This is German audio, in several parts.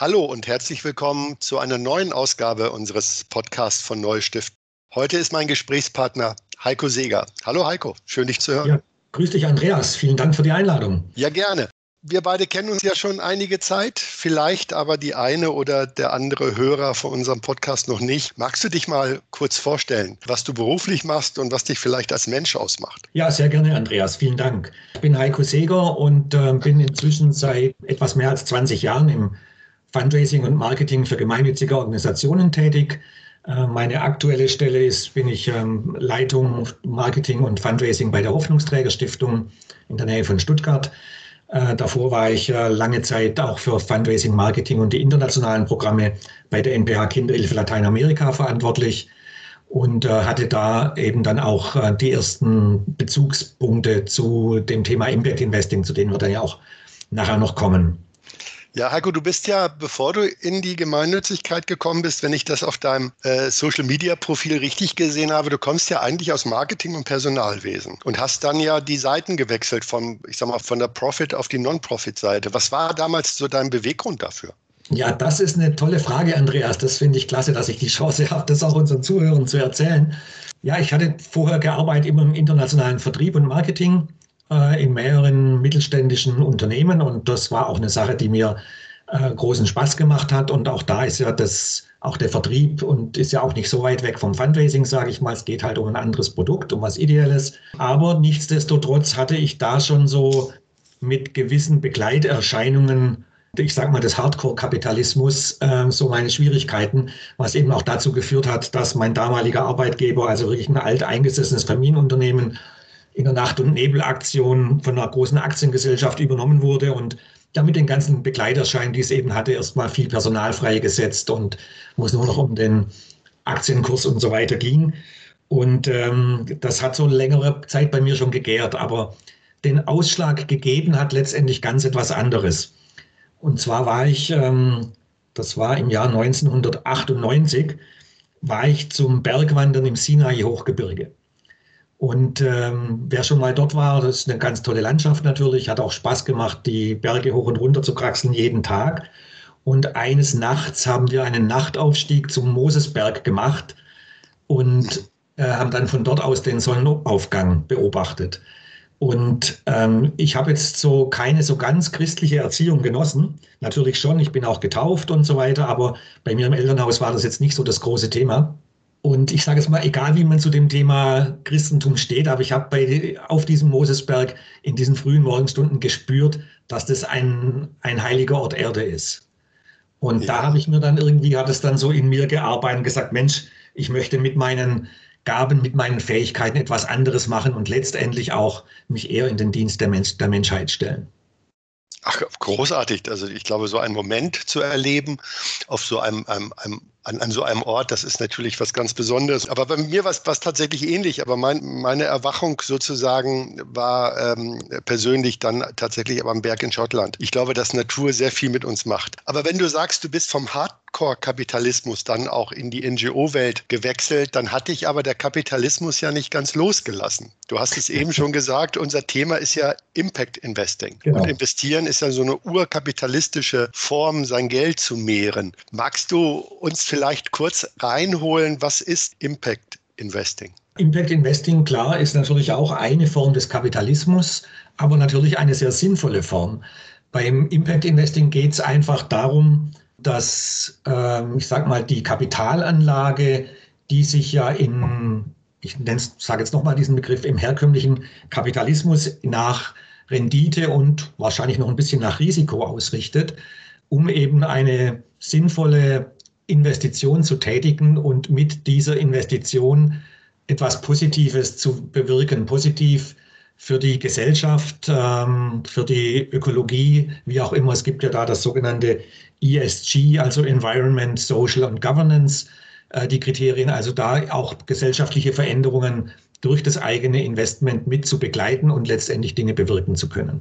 Hallo und herzlich willkommen zu einer neuen Ausgabe unseres Podcasts von Neustift. Heute ist mein Gesprächspartner Heiko Seeger. Hallo Heiko, schön dich zu hören. Ja, grüß dich Andreas, vielen Dank für die Einladung. Ja, gerne. Wir beide kennen uns ja schon einige Zeit, vielleicht aber die eine oder der andere Hörer von unserem Podcast noch nicht. Magst du dich mal kurz vorstellen, was du beruflich machst und was dich vielleicht als Mensch ausmacht? Ja, sehr gerne, Andreas. Vielen Dank. Ich bin Heiko Seeger und äh, bin inzwischen seit etwas mehr als 20 Jahren im Fundraising und Marketing für gemeinnützige Organisationen tätig. Äh, meine aktuelle Stelle ist, bin ich ähm, Leitung Marketing und Fundraising bei der Hoffnungsträgerstiftung in der Nähe von Stuttgart. Äh, davor war ich äh, lange Zeit auch für Fundraising, Marketing und die internationalen Programme bei der NPH Kinderhilfe Lateinamerika verantwortlich und hatte da eben dann auch die ersten Bezugspunkte zu dem Thema Impact Investing, zu denen wir dann ja auch nachher noch kommen. Ja, Heiko, du bist ja, bevor du in die Gemeinnützigkeit gekommen bist, wenn ich das auf deinem äh, Social-Media-Profil richtig gesehen habe, du kommst ja eigentlich aus Marketing und Personalwesen und hast dann ja die Seiten gewechselt von, ich sag mal, von der Profit auf die Non-Profit-Seite. Was war damals so dein Beweggrund dafür? Ja, das ist eine tolle Frage, Andreas. Das finde ich klasse, dass ich die Chance habe, das auch unseren Zuhörern zu erzählen. Ja, ich hatte vorher gearbeitet immer im internationalen Vertrieb und Marketing äh, in mehreren mittelständischen Unternehmen und das war auch eine Sache, die mir äh, großen Spaß gemacht hat und auch da ist ja das auch der Vertrieb und ist ja auch nicht so weit weg vom Fundraising, sage ich mal. Es geht halt um ein anderes Produkt, um was Ideelles. Aber nichtsdestotrotz hatte ich da schon so mit gewissen Begleiterscheinungen ich sage mal, des Hardcore-Kapitalismus äh, so meine Schwierigkeiten, was eben auch dazu geführt hat, dass mein damaliger Arbeitgeber, also wirklich ein alt eingesessenes Familienunternehmen, in der Nacht- und Nebelaktion von einer großen Aktiengesellschaft übernommen wurde und damit den ganzen Begleiterschein, die es eben hatte, erstmal viel Personal freigesetzt und wo es nur noch um den Aktienkurs und so weiter ging. Und ähm, das hat so längere Zeit bei mir schon gegärt, aber den Ausschlag gegeben hat letztendlich ganz etwas anderes. Und zwar war ich, ähm, das war im Jahr 1998, war ich zum Bergwandern im Sinai-Hochgebirge. Und ähm, wer schon mal dort war, das ist eine ganz tolle Landschaft natürlich, hat auch Spaß gemacht, die Berge hoch und runter zu kraxeln jeden Tag. Und eines Nachts haben wir einen Nachtaufstieg zum Mosesberg gemacht und äh, haben dann von dort aus den Sonnenaufgang beobachtet. Und ähm, ich habe jetzt so keine so ganz christliche Erziehung genossen. Natürlich schon, ich bin auch getauft und so weiter, aber bei mir im Elternhaus war das jetzt nicht so das große Thema. Und ich sage es mal, egal wie man zu dem Thema Christentum steht, aber ich habe auf diesem Mosesberg in diesen frühen Morgenstunden gespürt, dass das ein, ein heiliger Ort Erde ist. Und ja. da habe ich mir dann irgendwie, hat es dann so in mir gearbeitet und gesagt, Mensch, ich möchte mit meinen Gaben, mit meinen Fähigkeiten etwas anderes machen und letztendlich auch mich eher in den Dienst der, Mensch, der Menschheit stellen. Ach, großartig. Also ich glaube, so einen Moment zu erleben auf so einem, einem, einem an, an so einem Ort, das ist natürlich was ganz Besonderes. Aber bei mir war es tatsächlich ähnlich. Aber mein, meine Erwachung sozusagen war ähm, persönlich dann tatsächlich aber am Berg in Schottland. Ich glaube, dass Natur sehr viel mit uns macht. Aber wenn du sagst, du bist vom Hardcore-Kapitalismus dann auch in die NGO-Welt gewechselt, dann hatte ich aber der Kapitalismus ja nicht ganz losgelassen. Du hast es eben schon gesagt, unser Thema ist ja Impact Investing. Genau. Und investieren ist ja so eine urkapitalistische Form, sein Geld zu mehren. Magst du uns vielleicht kurz reinholen, was ist Impact Investing? Impact Investing, klar, ist natürlich auch eine Form des Kapitalismus, aber natürlich eine sehr sinnvolle Form. Beim Impact Investing geht es einfach darum, dass, äh, ich sage mal, die Kapitalanlage, die sich ja in, ich sage jetzt nochmal diesen Begriff, im herkömmlichen Kapitalismus nach Rendite und wahrscheinlich noch ein bisschen nach Risiko ausrichtet, um eben eine sinnvolle Investition zu tätigen und mit dieser Investition etwas Positives zu bewirken, positiv für die Gesellschaft, ähm, für die Ökologie, wie auch immer. Es gibt ja da das sogenannte ESG, also Environment, Social und Governance, äh, die Kriterien, also da auch gesellschaftliche Veränderungen durch das eigene Investment mit zu begleiten und letztendlich Dinge bewirken zu können.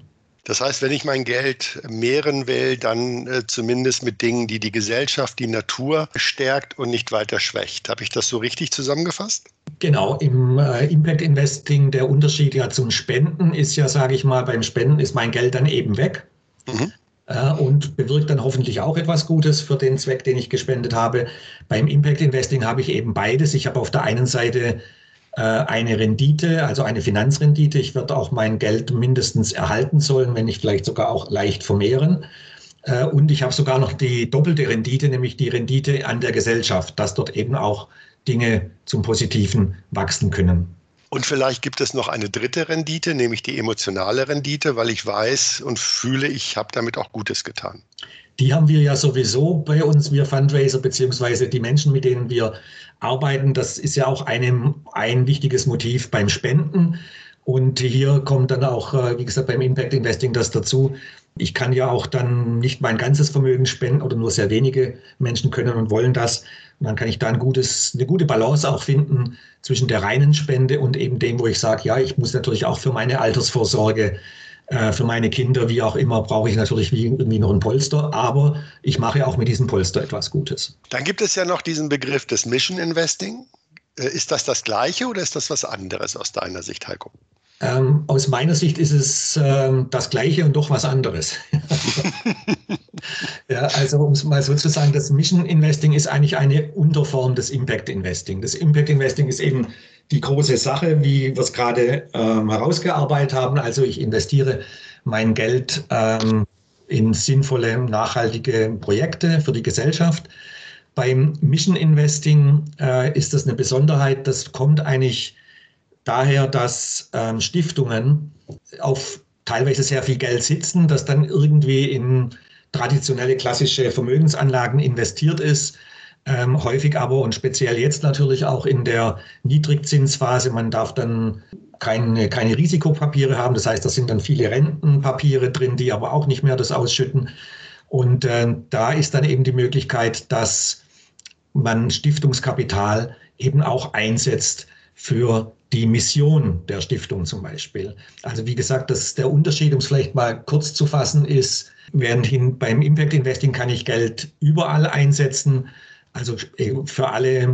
Das heißt, wenn ich mein Geld mehren will, dann äh, zumindest mit Dingen, die die Gesellschaft, die Natur stärkt und nicht weiter schwächt. Habe ich das so richtig zusammengefasst? Genau, im äh, Impact Investing der Unterschied ja zum Spenden ist ja, sage ich mal, beim Spenden ist mein Geld dann eben weg. Mhm. Äh, und bewirkt dann hoffentlich auch etwas Gutes für den Zweck, den ich gespendet habe. Beim Impact Investing habe ich eben beides. Ich habe auf der einen Seite eine Rendite, also eine Finanzrendite. Ich werde auch mein Geld mindestens erhalten sollen, wenn nicht vielleicht sogar auch leicht vermehren. Äh, und ich habe sogar noch die doppelte Rendite, nämlich die Rendite an der Gesellschaft, dass dort eben auch Dinge zum Positiven wachsen können. Und vielleicht gibt es noch eine dritte Rendite, nämlich die emotionale Rendite, weil ich weiß und fühle, ich habe damit auch Gutes getan. Die haben wir ja sowieso bei uns, wir Fundraiser, beziehungsweise die Menschen, mit denen wir arbeiten. Das ist ja auch einem, ein wichtiges Motiv beim Spenden. Und hier kommt dann auch, äh, wie gesagt, beim Impact Investing das dazu. Ich kann ja auch dann nicht mein ganzes Vermögen spenden oder nur sehr wenige Menschen können und wollen das. Und dann kann ich da ein gutes, eine gute Balance auch finden zwischen der reinen Spende und eben dem, wo ich sage, ja, ich muss natürlich auch für meine Altersvorsorge, äh, für meine Kinder, wie auch immer, brauche ich natürlich irgendwie noch ein Polster. Aber ich mache auch mit diesem Polster etwas Gutes. Dann gibt es ja noch diesen Begriff des Mission Investing. Äh, ist das das Gleiche oder ist das was anderes aus deiner Sicht, Heiko? Ähm, aus meiner Sicht ist es ähm, das Gleiche und doch was anderes. ja, also um es mal so zu sagen, das Mission Investing ist eigentlich eine Unterform des Impact Investing. Das Impact Investing ist eben die große Sache, wie wir es gerade ähm, herausgearbeitet haben. Also ich investiere mein Geld ähm, in sinnvolle, nachhaltige Projekte für die Gesellschaft. Beim Mission Investing äh, ist das eine Besonderheit. Das kommt eigentlich daher, dass ähm, Stiftungen auf teilweise sehr viel Geld sitzen, das dann irgendwie in traditionelle klassische Vermögensanlagen investiert ist. Ähm, häufig aber und speziell jetzt natürlich auch in der Niedrigzinsphase. Man darf dann keine, keine Risikopapiere haben. Das heißt, da sind dann viele Rentenpapiere drin, die aber auch nicht mehr das ausschütten. Und äh, da ist dann eben die Möglichkeit, dass man Stiftungskapital eben auch einsetzt für die Mission der Stiftung zum Beispiel. Also wie gesagt, das der Unterschied, um es vielleicht mal kurz zu fassen, ist, währendhin beim Impact Investing kann ich Geld überall einsetzen, also für alle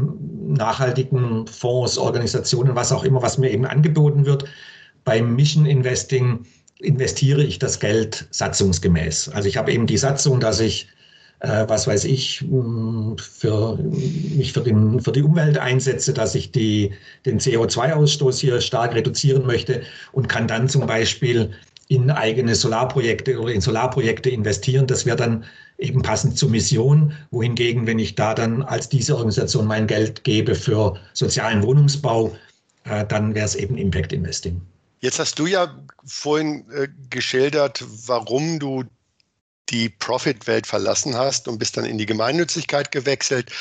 nachhaltigen Fonds, Organisationen, was auch immer, was mir eben angeboten wird. Beim Mission Investing investiere ich das Geld satzungsgemäß. Also ich habe eben die Satzung, dass ich äh, was weiß ich, mm, für, mich für, den, für die Umwelt einsetze, dass ich die, den CO2-Ausstoß hier stark reduzieren möchte und kann dann zum Beispiel in eigene Solarprojekte oder in Solarprojekte investieren. Das wäre dann eben passend zur Mission. Wohingegen, wenn ich da dann als diese Organisation mein Geld gebe für sozialen Wohnungsbau, äh, dann wäre es eben Impact Investing. Jetzt hast du ja vorhin äh, geschildert, warum du die Profit-Welt verlassen hast und bist dann in die Gemeinnützigkeit gewechselt.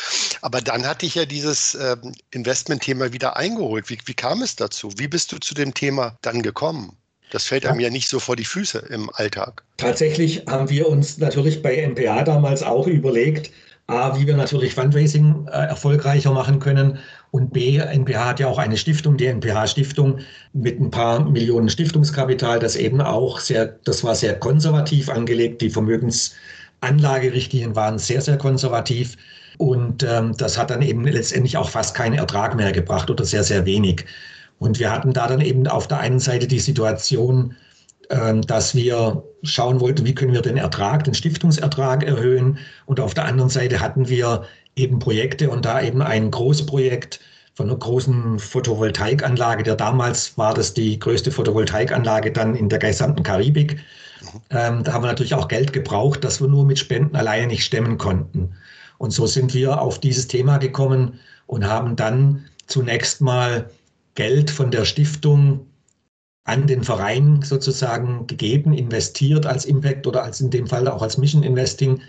Aber dann hatte ich ja dieses äh, Investment-Thema wieder eingeholt. Wie, wie kam es dazu? Wie bist du zu dem Thema dann gekommen? Das fällt einem ja nicht so vor die Füße im Alltag. Tatsächlich haben wir uns natürlich bei NPA damals auch überlegt, A, wie wir natürlich Fundraising äh, erfolgreicher machen können und B, NPH hat ja auch eine Stiftung, die NPH-Stiftung mit ein paar Millionen Stiftungskapital, das eben auch sehr, das war sehr konservativ angelegt. Die Vermögensanlagerichtlinien waren sehr, sehr konservativ. Und ähm, das hat dann eben letztendlich auch fast keinen Ertrag mehr gebracht oder sehr, sehr wenig. Und wir hatten da dann eben auf der einen Seite die Situation, ähm, dass wir schauen wollten, wie können wir den Ertrag, den Stiftungsertrag erhöhen. Und auf der anderen Seite hatten wir eben Projekte und da eben ein Großprojekt von einer großen Photovoltaikanlage, der damals war das die größte Photovoltaikanlage dann in der gesamten Karibik. Ähm, da haben wir natürlich auch Geld gebraucht, das wir nur mit Spenden alleine nicht stemmen konnten. Und so sind wir auf dieses Thema gekommen und haben dann zunächst mal Geld von der Stiftung an den Verein sozusagen gegeben, investiert als Impact oder als in dem Fall auch als Mission Investing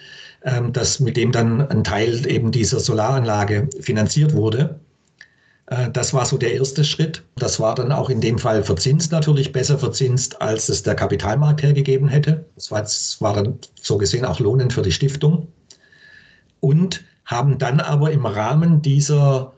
ähm, dass mit dem dann ein Teil eben dieser Solaranlage finanziert wurde. Äh, das war so der erste Schritt. Das war dann auch in dem Fall verzinst natürlich, besser verzinst, als es der Kapitalmarkt hergegeben hätte. Das war, das war dann so gesehen auch lohnend für die Stiftung. Und haben dann aber im Rahmen dieser,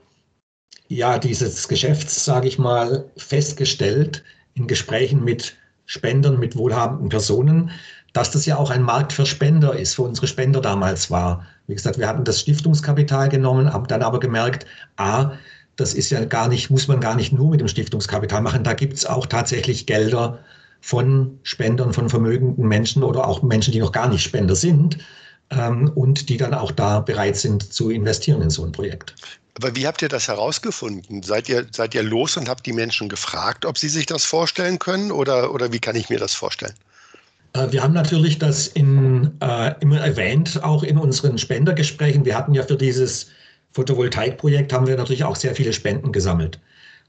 ja, dieses Geschäfts, sage ich mal, festgestellt, in Gesprächen mit Spendern, mit wohlhabenden Personen, dass das ja auch ein Markt für Spender ist, für unsere Spender damals war. Wie gesagt, wir hatten das Stiftungskapital genommen, haben dann aber gemerkt, a, das ist ja gar nicht, muss man gar nicht nur mit dem Stiftungskapital machen. Da gibt es auch tatsächlich Gelder von Spendern, von vermögenden Menschen oder auch Menschen, die noch gar nicht Spender sind ähm, und die dann auch da bereit sind zu investieren in so ein Projekt. Aber wie habt ihr das herausgefunden? Seid ihr, seid ihr los und habt die Menschen gefragt, ob sie sich das vorstellen können oder, oder wie kann ich mir das vorstellen? Äh, wir haben natürlich das in, äh, immer erwähnt, auch in unseren Spendergesprächen. Wir hatten ja für dieses Photovoltaikprojekt haben wir natürlich auch sehr viele Spenden gesammelt.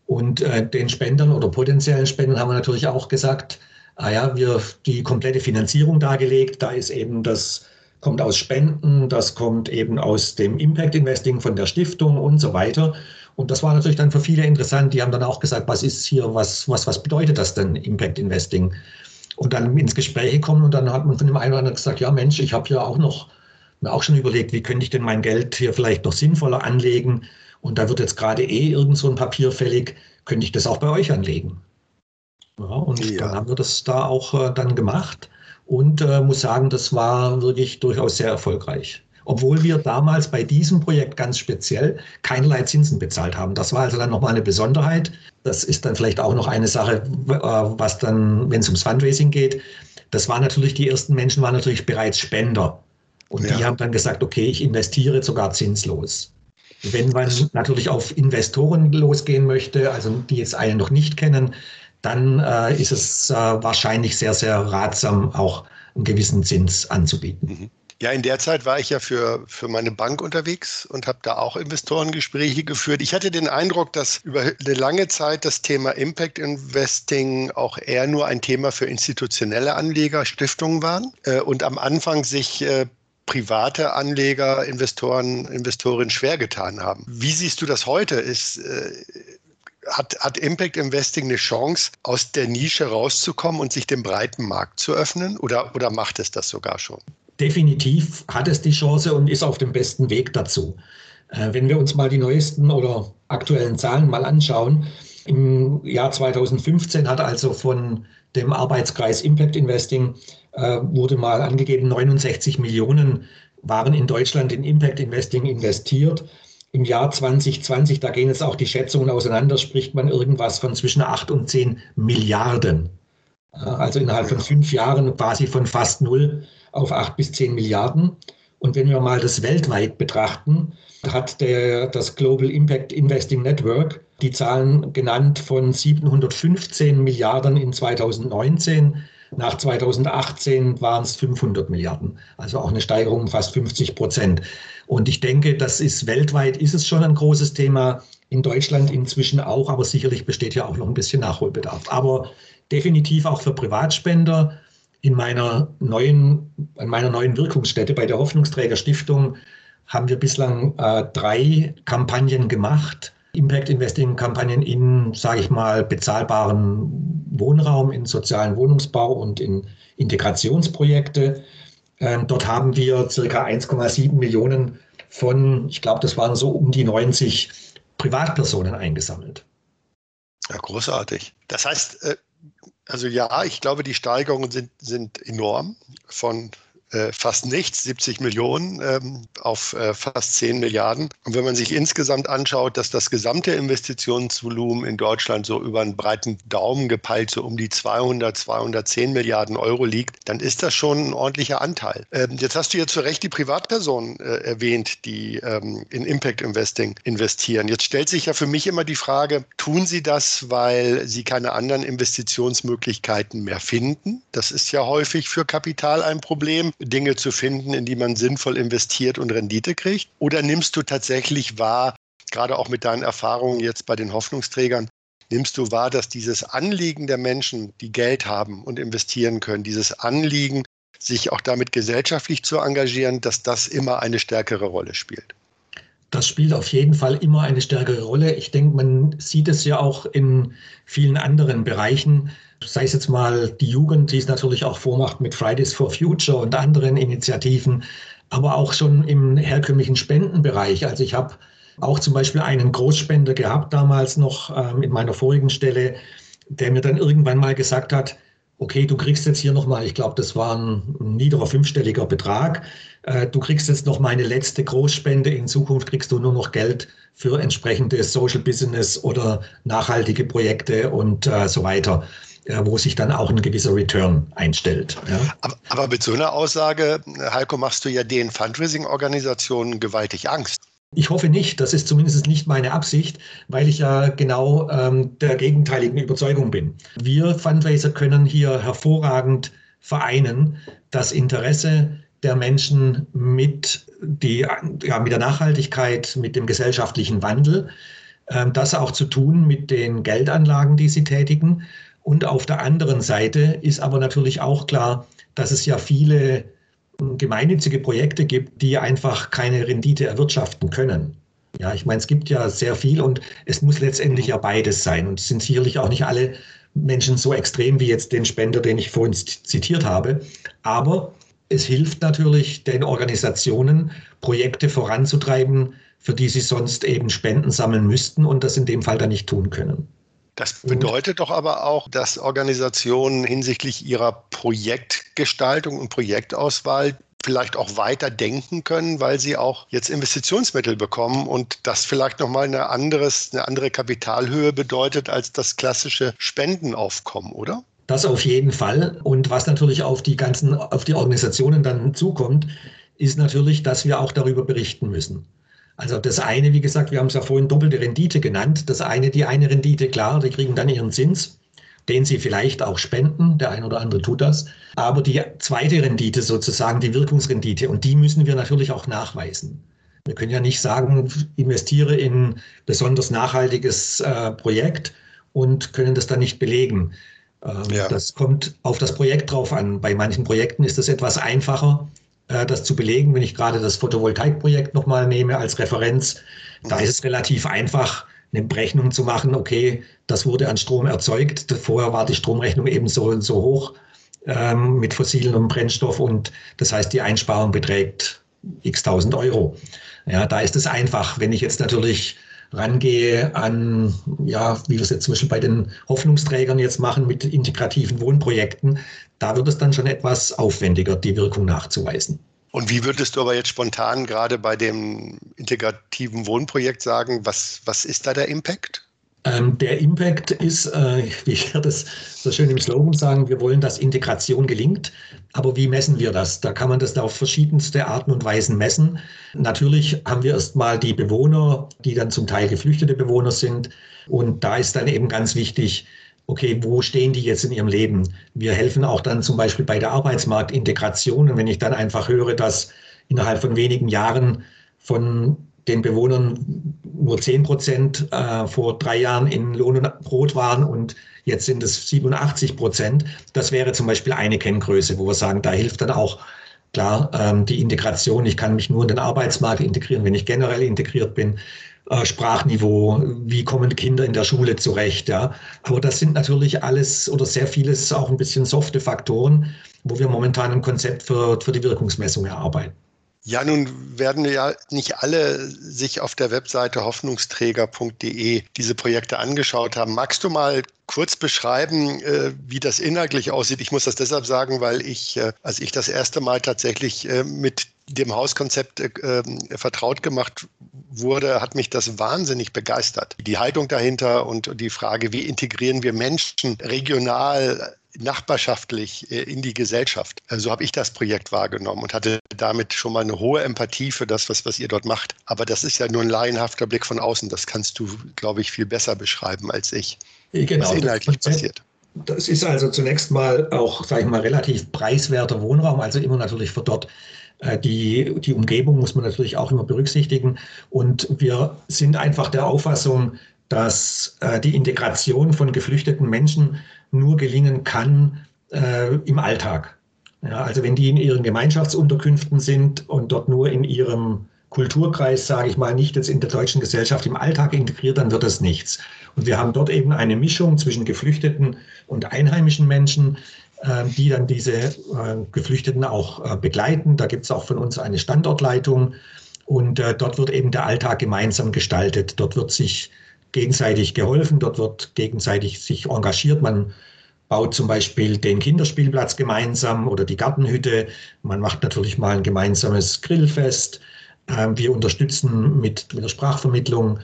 Und äh, den Spendern oder potenziellen Spendern haben wir natürlich auch gesagt, ah ja, wir die komplette Finanzierung dargelegt. Da ist eben das kommt aus Spenden, das kommt eben aus dem Impact Investing von der Stiftung und so weiter. Und das war natürlich dann für viele interessant. Die haben dann auch gesagt, was ist hier, was, was, was bedeutet das denn, Impact Investing? Und dann ins Gespräch gekommen und dann hat man von dem einen oder anderen gesagt, ja Mensch, ich habe ja auch noch, mir auch schon überlegt, wie könnte ich denn mein Geld hier vielleicht noch sinnvoller anlegen? Und da wird jetzt gerade eh irgend so ein Papier fällig, könnte ich das auch bei euch anlegen? Ja, und ja. dann haben wir das da auch äh, dann gemacht und äh, muss sagen, das war wirklich durchaus sehr erfolgreich. Obwohl wir damals bei diesem Projekt ganz speziell keinerlei Zinsen bezahlt haben. Das war also dann nochmal eine Besonderheit. Das ist dann vielleicht auch noch eine Sache, äh, was dann, wenn es ums Fundraising geht, das war natürlich, die ersten Menschen waren natürlich bereits Spender. Und ja. die haben dann gesagt, okay, ich investiere sogar zinslos. Wenn man natürlich auf Investoren losgehen möchte, also die jetzt einen noch nicht kennen, dann äh, ist es äh, wahrscheinlich sehr, sehr ratsam, auch einen gewissen Zins anzubieten. Mhm. Ja, in der Zeit war ich ja für, für meine Bank unterwegs und habe da auch Investorengespräche geführt. Ich hatte den Eindruck, dass über eine lange Zeit das Thema Impact Investing auch eher nur ein Thema für institutionelle Anleger, Stiftungen waren äh, und am Anfang sich äh, private Anleger, Investoren, Investorinnen schwer getan haben. Wie siehst du das heute? Ist, äh, hat, hat Impact Investing eine Chance, aus der Nische rauszukommen und sich dem breiten Markt zu öffnen? Oder, oder macht es das sogar schon? Definitiv hat es die Chance und ist auf dem besten Weg dazu. Äh, wenn wir uns mal die neuesten oder aktuellen Zahlen mal anschauen, im Jahr 2015 hat also von dem Arbeitskreis Impact Investing äh, wurde mal angegeben, 69 Millionen waren in Deutschland in Impact Investing investiert im Jahr 2020, da gehen jetzt auch die Schätzungen auseinander, spricht man irgendwas von zwischen 8 und 10 Milliarden. Also innerhalb von fünf Jahren quasi von fast null auf 8 bis 10 Milliarden. Und wenn wir mal das weltweit betrachten, hat der, das Global Impact Investing Network die Zahlen genannt von 715 Milliarden in 2019 nach 2018 waren es 500 Milliarden, also auch eine Steigerung um fast 50 Prozent. Und ich denke, das ist weltweit ist es schon ein großes Thema, in Deutschland inzwischen auch, aber sicherlich besteht ja auch noch ein bisschen Nachholbedarf. Aber definitiv auch für Privatspender. In meiner neuen, in meiner neuen Wirkungsstätte bei der Hoffnungsträger Stiftung haben wir bislang äh, drei Kampagnen gemacht Impact Investing Kampagnen in, sage ich mal, bezahlbaren Wohnraum, in sozialen Wohnungsbau und in Integrationsprojekte. Ähm, dort haben wir circa 1,7 Millionen von, ich glaube, das waren so um die 90 Privatpersonen eingesammelt. Ja, großartig. Das heißt, äh, also ja, ich glaube, die Steigerungen sind, sind enorm von äh, fast nichts, 70 Millionen ähm, auf äh, fast 10 Milliarden. Und wenn man sich insgesamt anschaut, dass das gesamte Investitionsvolumen in Deutschland so über einen breiten Daumen gepeilt so um die 200, 210 Milliarden Euro liegt, dann ist das schon ein ordentlicher Anteil. Ähm, jetzt hast du ja zu Recht die Privatpersonen äh, erwähnt, die ähm, in Impact Investing investieren. Jetzt stellt sich ja für mich immer die Frage, tun sie das, weil sie keine anderen Investitionsmöglichkeiten mehr finden? Das ist ja häufig für Kapital ein Problem. Dinge zu finden, in die man sinnvoll investiert und Rendite kriegt? Oder nimmst du tatsächlich wahr, gerade auch mit deinen Erfahrungen jetzt bei den Hoffnungsträgern, nimmst du wahr, dass dieses Anliegen der Menschen, die Geld haben und investieren können, dieses Anliegen, sich auch damit gesellschaftlich zu engagieren, dass das immer eine stärkere Rolle spielt? Das spielt auf jeden Fall immer eine stärkere Rolle. Ich denke, man sieht es ja auch in vielen anderen Bereichen sei es jetzt mal die Jugend, die es natürlich auch vormacht mit Fridays for Future und anderen Initiativen, aber auch schon im herkömmlichen Spendenbereich. Also ich habe auch zum Beispiel einen Großspender gehabt damals noch ähm, in meiner vorigen Stelle, der mir dann irgendwann mal gesagt hat, okay, du kriegst jetzt hier nochmal, ich glaube, das war ein niederer fünfstelliger Betrag, äh, du kriegst jetzt noch meine letzte Großspende, in Zukunft kriegst du nur noch Geld für entsprechende Social Business oder nachhaltige Projekte und äh, so weiter. wo sich dann auch ein gewisser Return einstellt. Ja. Aber, aber, mit so einer Aussage, Heiko, machst du ja den Fundraising-Organisationen gewaltig Angst. Ich hoffe nicht, das ist zumindest nicht meine Absicht, weil ich ja genau ähm, der gegenteiligen Überzeugung bin. Wir Fundraiser können hier hervorragend vereinen, das Interesse der Menschen mit, die, ja, mit der Nachhaltigkeit, mit dem gesellschaftlichen Wandel, äh, das auch zu tun mit den Geldanlagen, die sie tätigen. Und auf der anderen Seite ist aber natürlich auch klar, dass es ja viele gemeinnützige Projekte gibt, die einfach keine Rendite erwirtschaften können. Ja, ich meine, es gibt ja sehr viel und es muss letztendlich ja beides sein. Und es sind sicherlich auch nicht alle Menschen so extrem wie jetzt den Spender, den ich vorhin zitiert habe. Aber es hilft natürlich den Organisationen, Projekte voranzutreiben, für die sie sonst eben Spenden sammeln müssten und das in dem Fall dann nicht tun können. Das bedeutet doch aber auch, dass Organisationen hinsichtlich ihrer Projektgestaltung und Projektauswahl vielleicht auch weiter denken können, weil sie auch jetzt Investitionsmittel bekommen und das vielleicht nochmal eine, anderes, eine andere Kapitalhöhe bedeutet als das klassische Spendenaufkommen, oder? Das auf jeden Fall. Und was natürlich auf die ganzen, auf die Organisationen dann zukommt, ist natürlich, dass wir auch darüber berichten müssen. Also das eine, wie gesagt, wir haben es ja vorhin doppelte Rendite genannt. Das eine, die eine Rendite, klar, die kriegen dann ihren Zins, den sie vielleicht auch spenden. Der eine oder andere tut das. Aber die zweite Rendite sozusagen, die Wirkungsrendite, und die müssen wir natürlich auch nachweisen. Wir können ja nicht sagen, investiere in besonders nachhaltiges äh, Projekt und können das dann nicht belegen. Ähm, ja. Das kommt auf das Projekt drauf an. Bei manchen Projekten ist das etwas einfacher äh, das zu belegen. Wenn ich gerade das Photovoltaikprojekt nochmal nehme als Referenz, da ist es relativ einfach, eine Berechnung zu machen, okay, das wurde an Strom erzeugt. Vorher war die Stromrechnung eben so, so hoch ähm, mit fossilen und Brennstoff und das heißt, die Einsparung beträgt x tausend Euro. Ja, da ist es einfach. Wenn ich jetzt natürlich rangehe an, ja, wie wir es jetzt zum Beispiel bei den Hoffnungsträgern jetzt machen mit integrativen Wohnprojekten, da wird es dann schon etwas aufwendiger, die Wirkung nachzuweisen. Und wie würdest du aber jetzt spontan gerade bei dem integrativen Wohnprojekt sagen, was, was ist da der Impact? Ähm, der Impact ist, äh, wie ich das so schön im Slogan sagen, wir wollen, dass Integration gelingt. Aber wie messen wir das? Da kann man das auf verschiedenste Arten und Weisen messen. Natürlich haben wir erstmal die Bewohner, die dann zum Teil geflüchtete Bewohner sind. Und da ist dann eben ganz wichtig, okay, wo stehen die jetzt in ihrem Leben? Wir helfen auch dann zum Beispiel bei der Arbeitsmarktintegration. Und wenn ich dann einfach höre, dass innerhalb von wenigen Jahren von den Bewohnern nur 10 Prozent äh, vor drei Jahren in Lohn und Brot waren und jetzt sind es 87 Prozent. Das wäre zum Beispiel eine Kenngröße, wo wir sagen, da hilft dann auch klar ähm, die Integration. Ich kann mich nur in den Arbeitsmarkt integrieren, wenn ich generell integriert bin. Äh, Sprachniveau, wie kommen Kinder in der Schule zurecht, ja. Aber das sind natürlich alles oder sehr vieles auch ein bisschen softe Faktoren, wo wir momentan ein Konzept für, für die Wirkungsmessung erarbeiten. Ja, nun werden ja nicht alle sich auf der Webseite hoffnungsträger.de diese Projekte angeschaut haben. Magst du mal kurz beschreiben, äh, wie das inhaltlich aussieht? Ich muss das deshalb sagen, weil ich, äh, als ich das erste Mal tatsächlich mit dem Hauskonzept vertraut gemacht wurde, hat mich das wahnsinnig begeistert. Die Haltung dahinter und die Frage, wie integrieren wir Menschen regional nachbarschaftlich äh, in die Gesellschaft. So also habe ich das Projekt wahrgenommen und hatte damit schon mal eine hohe Empathie für das, was, was ihr dort macht. Aber das ist ja nur ein laienhafter Blick von außen. Das kannst du, glaube ich, viel besser beschreiben als ich, genau, was inhaltlich das passiert. Das ist also zunächst mal auch, sage ich mal, relativ preiswerter Wohnraum, also immer natürlich für dort äh, die, die Umgebung muss man natürlich auch immer berücksichtigen. Und wir sind einfach der Auffassung, dass äh, die Integration von geflüchteten Menschen nur gelingen kann äh, im Alltag. Ja, also wenn die in ihren Gemeinschaftsunterkünften sind und dort nur in ihrem Kulturkreis, sage ich mal, nicht jetzt in der deutschen Gesellschaft im Alltag integriert, dann wird das nichts. Und wir haben dort eben eine Mischung zwischen Geflüchteten und einheimischen Menschen, äh, die dann diese äh, Geflüchteten auch äh, begleiten. Da gibt es auch von uns eine Standortleitung und äh, dort wird eben der Alltag gemeinsam gestaltet. Dort wird sich gegenseitig geholfen, dort wird gegenseitig sich engagiert. Man baut zum Beispiel den Kinderspielplatz gemeinsam oder die Gartenhütte. Man macht natürlich mal ein gemeinsames Grillfest. Ähm, wir unterstützen mit, mit der Sprachvermittlung.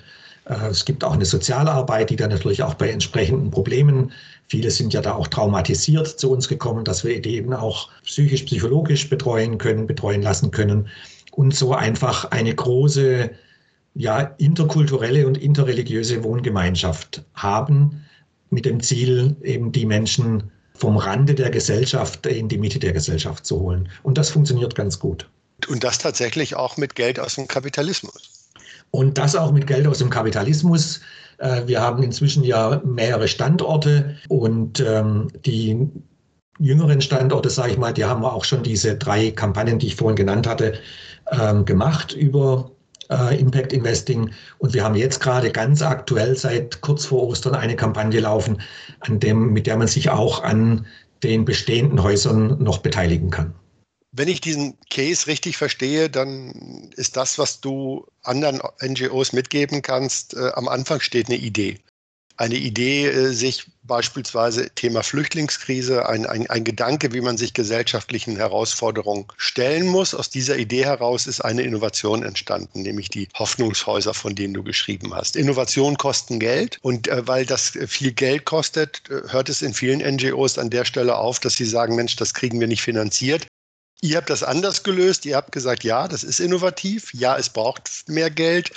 Es gibt auch eine Sozialarbeit, die dann natürlich auch bei entsprechenden Problemen Viele sind ja da auch traumatisiert zu uns gekommen, dass wir die eben auch psychisch, psychologisch betreuen können, betreuen lassen können und so einfach eine große ja, interkulturelle und interreligiöse Wohngemeinschaft haben, mit dem Ziel, eben die Menschen vom Rande der Gesellschaft in die Mitte der Gesellschaft zu holen. Und das funktioniert ganz gut. Und das tatsächlich auch mit Geld aus dem Kapitalismus. Und das auch mit Geld aus dem Kapitalismus. Äh, wir haben inzwischen ja mehrere Standorte und ähm, die jüngeren Standorte, sage ich mal, die haben wir auch schon diese drei Kampagnen, die ich vorhin genannt hatte, ähm, gemacht über äh, Impact Investing. Und wir haben jetzt gerade ganz aktuell seit kurz vor Ostern eine Kampagne laufen, an dem, mit der man sich auch an den bestehenden Häusern noch beteiligen kann. Wenn ich diesen Case richtig verstehe, dann ist das, was du anderen NGOs mitgeben kannst, äh, am Anfang steht eine Idee eine Idee, äh, sich beispielsweise Thema Flüchtlingskrise, ein, ein, ein Gedanke, wie man sich gesellschaftlichen Herausforderungen stellen muss. Aus dieser Idee heraus ist eine Innovation entstanden, nämlich die Hoffnungshäuser, von denen du geschrieben hast. Innovationen kosten Geld und äh, weil das viel Geld kostet, äh, hört es in vielen NGOs an der Stelle auf, dass sie sagen, Mensch, das kriegen wir nicht finanziert. Ihr habt das anders gelöst. Ihr habt gesagt, ja, das ist innovativ. Ja, es braucht mehr Geld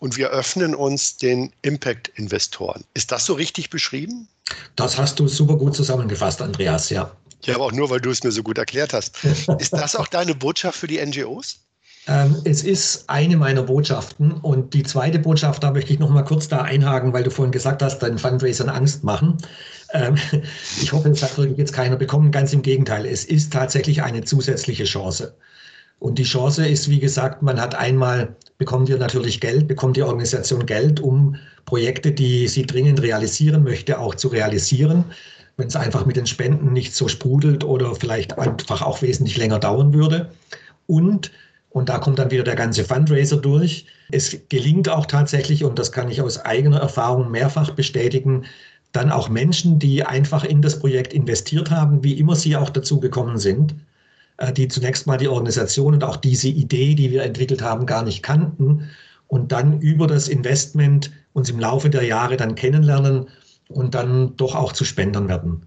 und wir öffnen uns den Impact-Investoren. Ist das so richtig beschrieben? Das hast du super gut zusammengefasst, Andreas, ja. Ja, aber auch nur, weil du es mir so gut erklärt hast. Ist das auch deine Botschaft für die NGOs? Ähm, es ist eine meiner Botschaften und die zweite Botschaft, da möchte ich noch mal kurz da einhaken, weil du vorhin gesagt hast, deinen Fundraisern Angst machen. Ähm, ich hoffe, es hat wirklich jetzt keiner bekommen. Ganz im Gegenteil, es ist tatsächlich eine zusätzliche Chance. Und die Chance ist, wie gesagt, man hat einmal, bekommt ihr natürlich Geld, bekommt die Organisation Geld, um Projekte, die sie dringend realisieren möchte, auch zu realisieren. Wenn es einfach mit den Spenden nicht so sprudelt oder vielleicht einfach auch wesentlich länger dauern würde. Und, und da kommt dann wieder der ganze Fundraiser durch. Es gelingt auch tatsächlich, und das kann ich aus eigener Erfahrung mehrfach bestätigen, dann auch Menschen, die einfach in das Projekt investiert haben, wie immer sie auch dazu gekommen sind, äh, die zunächst mal die Organisation und auch diese Idee, die wir entwickelt haben, gar nicht kannten und dann über das Investment uns im Laufe der Jahre dann kennenlernen und dann doch auch zu Spendern werden.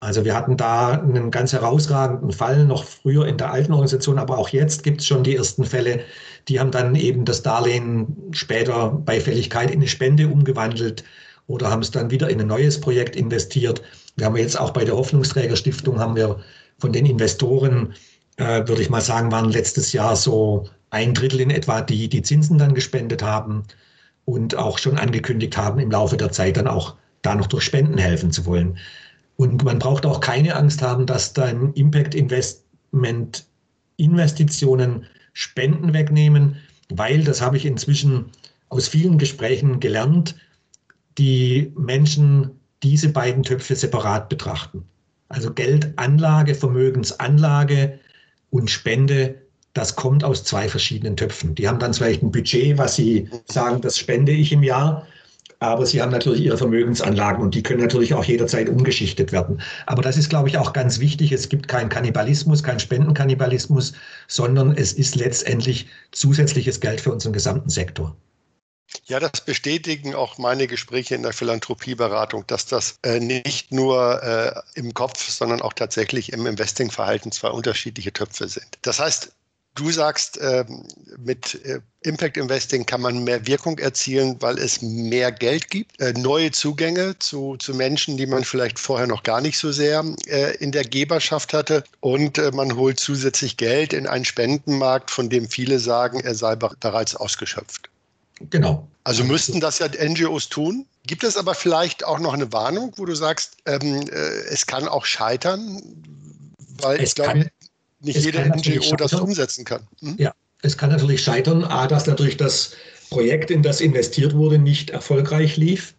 Also wir hatten da einen ganz herausragenden Fall, noch früher in der alten Organisation, aber auch jetzt gibt es schon die ersten Fälle, die haben dann eben das Darlehen später bei Fälligkeit in eine Spende umgewandelt oder haben es dann wieder in ein neues Projekt investiert. Wir haben jetzt auch bei der Hoffnungsträgerstiftung haben wir von den Investoren, äh, würde ich mal sagen, waren letztes Jahr so ein Drittel in etwa, die die Zinsen dann gespendet haben und auch schon angekündigt haben, im Laufe der Zeit dann auch da noch durch Spenden helfen zu wollen. Und man braucht auch keine Angst haben, dass dann Impact Investment Investitionen Spenden wegnehmen, weil, das habe ich inzwischen aus vielen Gesprächen gelernt, die Menschen diese beiden Töpfe separat betrachten. Also Geldanlage, Vermögensanlage und Spende, das kommt aus zwei verschiedenen Töpfen. Die haben dann vielleicht ein Budget, was sie sagen, das spende ich im Jahr. Aber sie haben natürlich ihre Vermögensanlagen und die können natürlich auch jederzeit umgeschichtet werden. Aber das ist, glaube ich, auch ganz wichtig. Es gibt keinen Kannibalismus, keinen Spendenkannibalismus, sondern es ist letztendlich zusätzliches Geld für unseren gesamten Sektor. Ja, das bestätigen auch meine Gespräche in der Philanthropieberatung, dass das äh, nicht nur äh, im Kopf, sondern auch tatsächlich im Investingverhalten zwei unterschiedliche Töpfe sind. Das heißt, du sagst, äh, mit äh, Impact Investing kann man mehr Wirkung erzielen, weil es mehr Geld gibt, äh, neue Zugänge zu, zu Menschen, die man vielleicht vorher noch gar nicht so sehr in der Geberschaft hatte. Und man holt zusätzlich Geld in einen Spendenmarkt, von dem viele sagen, er sei bereits ausgeschöpft. Genau. Also müssten das ja NGOs tun. Gibt es aber vielleicht auch noch eine Warnung, wo du sagst, ähm, äh, es kann auch scheitern, weil es ich glaube, nicht jede NGO das umsetzen kann. Hm? Ja, es kann natürlich scheitern, a, dass natürlich das Projekt, in das investiert wurde, nicht erfolgreich lief.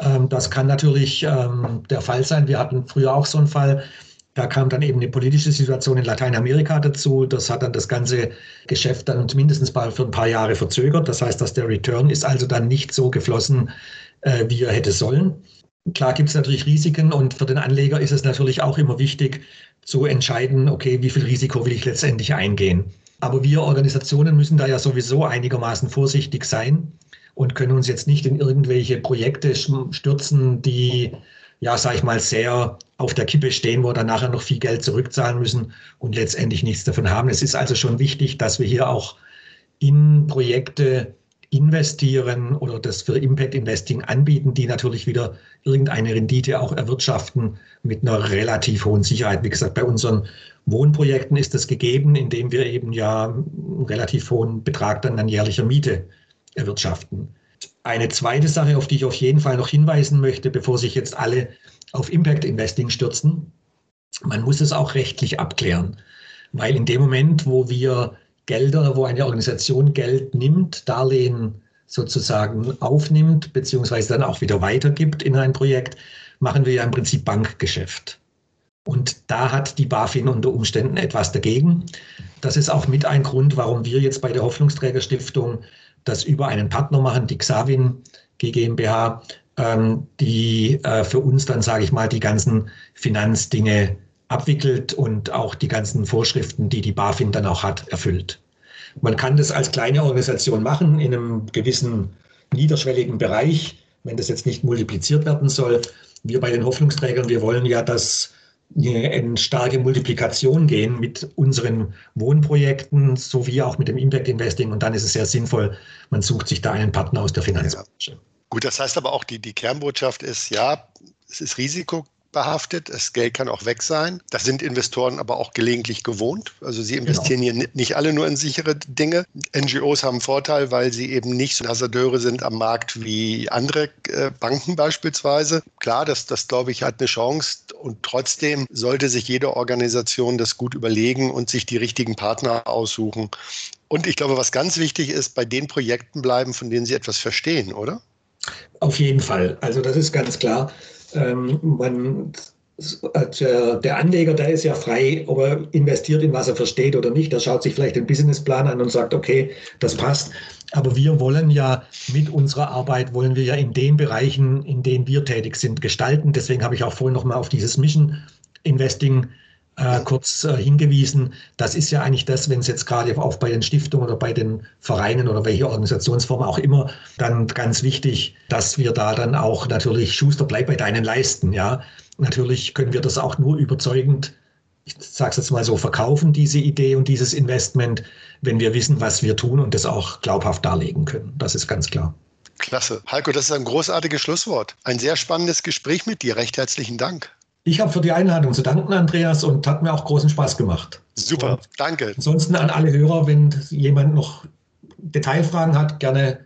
Ähm, das kann natürlich ähm, der Fall sein. Wir hatten früher auch so einen Fall, da kam dann eben eine politische Situation in Lateinamerika dazu. Das hat dann das ganze Geschäft dann mindestens für ein paar Jahre verzögert. Das heißt, dass der Return ist also dann nicht so geflossen, äh, wie er hätte sollen. Klar gibt es natürlich Risiken und für den Anleger ist es natürlich auch immer wichtig zu entscheiden, okay, wie viel Risiko will ich letztendlich eingehen. Aber wir Organisationen müssen da ja sowieso einigermaßen vorsichtig sein und können uns jetzt nicht in irgendwelche Projekte stürzen, die ja, sag ich mal, sehr auf der Kippe stehen, wo dann nachher noch viel Geld zurückzahlen müssen und letztendlich nichts davon haben. Es ist also schon wichtig, dass wir hier auch in Projekte investieren oder das für Impact Investing anbieten, die natürlich wieder irgendeine Rendite auch erwirtschaften mit einer relativ hohen Sicherheit. Wie gesagt, bei unseren Wohnprojekten ist das gegeben, indem wir eben ja einen relativ hohen Betrag dann an jährlicher Miete erwirtschaften. Eine zweite Sache, auf die ich auf jeden Fall noch hinweisen möchte, bevor sich jetzt alle auf Impact Investing stürzen, man muss es auch rechtlich abklären, weil in dem Moment, wo wir Gelder, wo eine Organisation Geld nimmt, Darlehen sozusagen aufnimmt, beziehungsweise dann auch wieder weitergibt in ein Projekt, machen wir ja im Prinzip Bankgeschäft. Und da hat die BaFin unter Umständen etwas dagegen. Das ist auch mit ein Grund, warum wir jetzt bei der Hoffnungsträgerstiftung das über einen Partner machen, die Xavin GmbH, ähm, die äh, für uns dann, sage ich mal, die ganzen Finanzdinge abwickelt und auch die ganzen Vorschriften, die die BaFin dann auch hat, erfüllt. Man kann das als kleine Organisation machen in einem gewissen niederschwelligen Bereich, wenn das jetzt nicht multipliziert werden soll. Wir bei den Hoffnungsträgern, wir wollen ja, dass eine starke Multiplikation gehen mit unseren Wohnprojekten sowie auch mit dem Impact Investing. Und dann ist es sehr sinnvoll, man sucht sich da einen Partner aus der Finanzbranche. Gut, das heißt aber auch, die, die Kernbotschaft ist, ja, es ist Risiko behaftet. Das Geld kann auch weg sein. Das sind Investoren aber auch gelegentlich gewohnt. Also sie investieren genau. hier nicht alle nur in sichere Dinge. NGOs haben einen Vorteil, weil sie eben nicht so Hasardeure sind am Markt wie andere äh, Banken beispielsweise. Klar, das, das glaube ich hat eine Chance und trotzdem sollte sich jede Organisation das gut überlegen und sich die richtigen Partner aussuchen. Und ich glaube, was ganz wichtig ist, bei den Projekten bleiben, von denen sie etwas verstehen, oder? Auf jeden Fall. Also das ist ganz klar. Ähm, man, der Anleger, der ist ja frei, ob er investiert in was er versteht oder nicht. Der schaut sich vielleicht den Businessplan an und sagt, okay, das passt. Aber wir wollen ja mit unserer Arbeit, wollen wir ja in den Bereichen, in denen wir tätig sind, gestalten. Deswegen habe ich auch vorhin nochmal auf dieses Mission Investing äh, kurz äh, hingewiesen. Das ist ja eigentlich das, wenn es jetzt gerade auch bei den Stiftungen oder bei den Vereinen oder welche Organisationsform auch immer, dann ganz wichtig, dass wir da dann auch natürlich Schuster bleib bei deinen Leisten. Ja, natürlich können wir das auch nur überzeugend ich sage es jetzt mal so, verkaufen diese Idee und dieses Investment, wenn wir wissen, was wir tun und das auch glaubhaft darlegen können. Das ist ganz klar. Klasse. Heiko, das ist ein großartiges Schlusswort. Ein sehr spannendes Gespräch mit dir. Recht herzlichen Dank. Ich habe für die Einladung zu danken, Andreas, und hat mir auch großen Spaß gemacht. Super, und danke. Ansonsten an alle Hörer, wenn jemand noch Detailfragen hat, gerne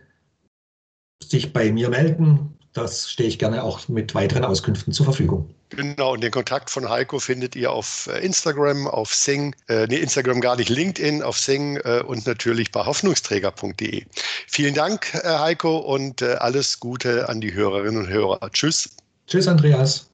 sich bei mir melden. Das stehe ich gerne auch mit weiteren Auskünften zur Verfügung. Genau, und den Kontakt von Heiko findet ihr auf äh, Instagram, auf Sing, äh, nee, Instagram gar nicht, LinkedIn, auf Sing äh, und natürlich bei hoffnungsträger.de. Vielen Dank, äh, Heiko, und äh, alles Gute an die Hörerinnen und Hörer. Tschüss. Tschüss, Andreas.